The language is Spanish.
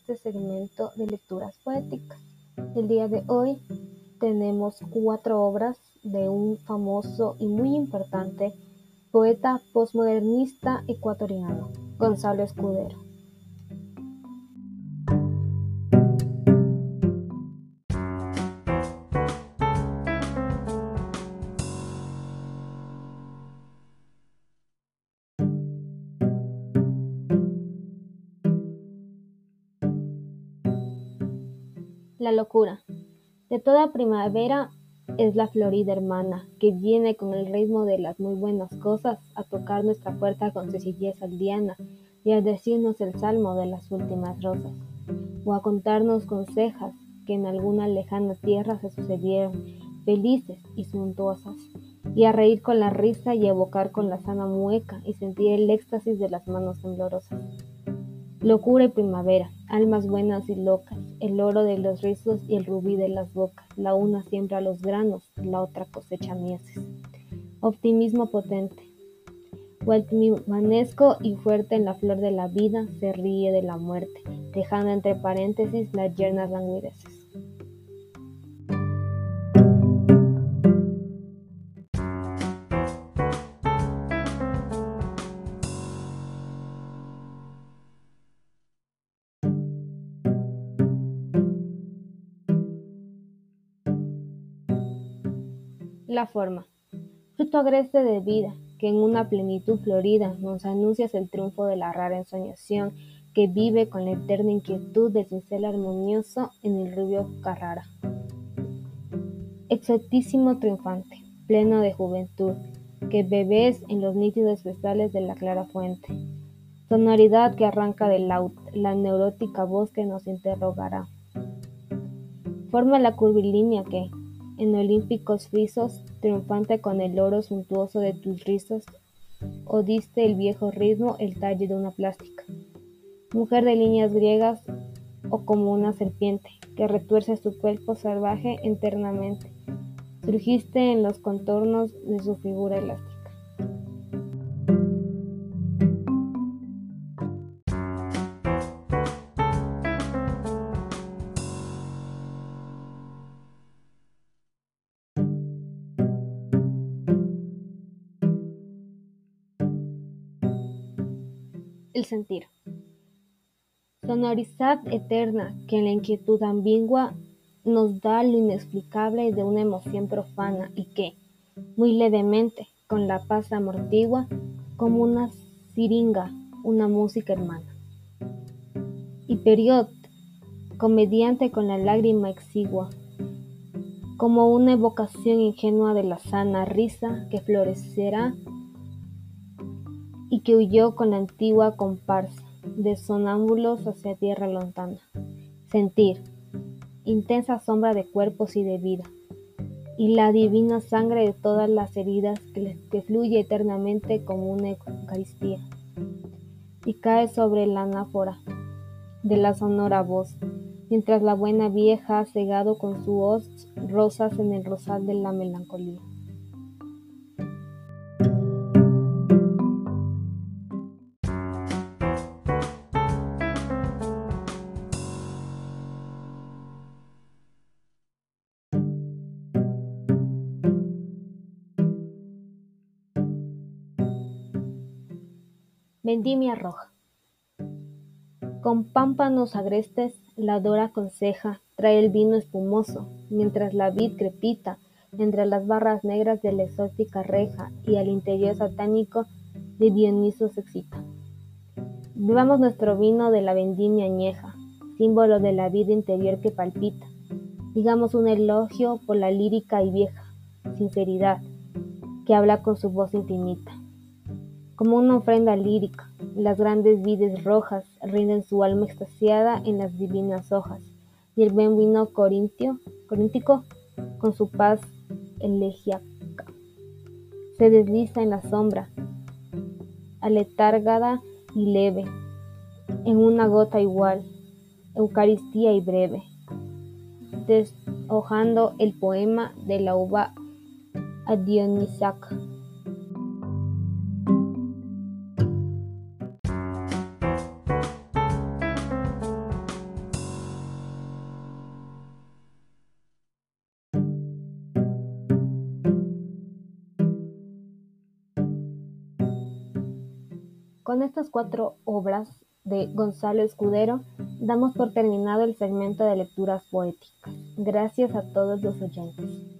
Este segmento de lecturas poéticas. El día de hoy tenemos cuatro obras de un famoso y muy importante poeta postmodernista ecuatoriano, Gonzalo Escudero. La locura. De toda primavera es la florida hermana, que viene con el ritmo de las muy buenas cosas a tocar nuestra puerta con sencillez aldeana y a decirnos el salmo de las últimas rosas, o a contarnos consejas que en alguna lejana tierra se sucedieron, felices y suntuosas, y a reír con la risa y evocar con la sana mueca y sentir el éxtasis de las manos temblorosas. Locura y primavera, almas buenas y locas, el oro de los rizos y el rubí de las bocas, la una siembra los granos, la otra cosecha mieses. Optimismo potente. Gualtimanesco y fuerte en la flor de la vida, se ríe de la muerte, dejando entre paréntesis las yernas languideces. La forma. Fruto agreste de vida, que en una plenitud florida nos anuncias el triunfo de la rara ensoñación que vive con la eterna inquietud del cincel armonioso en el rubio Carrara. Exotísimo triunfante, pleno de juventud, que bebés en los nítidos cristales de la clara fuente. Sonoridad que arranca del laúd, la neurótica voz que nos interrogará. Forma la curvilínea que, en olímpicos frisos, triunfante con el oro suntuoso de tus rizos, o diste el viejo ritmo el talle de una plástica. Mujer de líneas griegas, o como una serpiente, que retuerce su cuerpo salvaje internamente, surgiste en los contornos de su figura elástica. El sentir. Sonoridad eterna que en la inquietud ambigua nos da lo inexplicable de una emoción profana y que, muy levemente, con la paz amortigua, como una siringa, una música hermana. Y period, comediante con la lágrima exigua, como una evocación ingenua de la sana risa que florecerá y que huyó con la antigua comparsa de sonámbulos hacia tierra lontana. Sentir, intensa sombra de cuerpos y de vida, y la divina sangre de todas las heridas que, fluye eternamente como una Eucaristía, y cae sobre la anáfora de la sonora voz, mientras la buena vieja ha cegado con su hoz rosas en el rosal de la melancolía. Vendimia roja. Con pámpanos agrestes, la dora conseja trae el vino espumoso, mientras la vid crepita entre las barras negras de la exótica reja y al interior satánico de Dioniso se excita. Bebamos nuestro vino de la vendimia añeja, símbolo de la vida interior que palpita. Digamos un elogio por la lírica y vieja sinceridad que habla con su voz infinita. Como una ofrenda lírica, las grandes vides rojas rinden su alma extasiada en las divinas hojas, y el buen vino corintio, coríntico, con su paz elegiaca, se desliza en la sombra, aletargada y leve, en una gota igual, Eucaristía y breve, deshojando el poema de la uva adionisaca. Con estas cuatro obras de Gonzalo Escudero damos por terminado el segmento de lecturas poéticas. Gracias a todos los oyentes.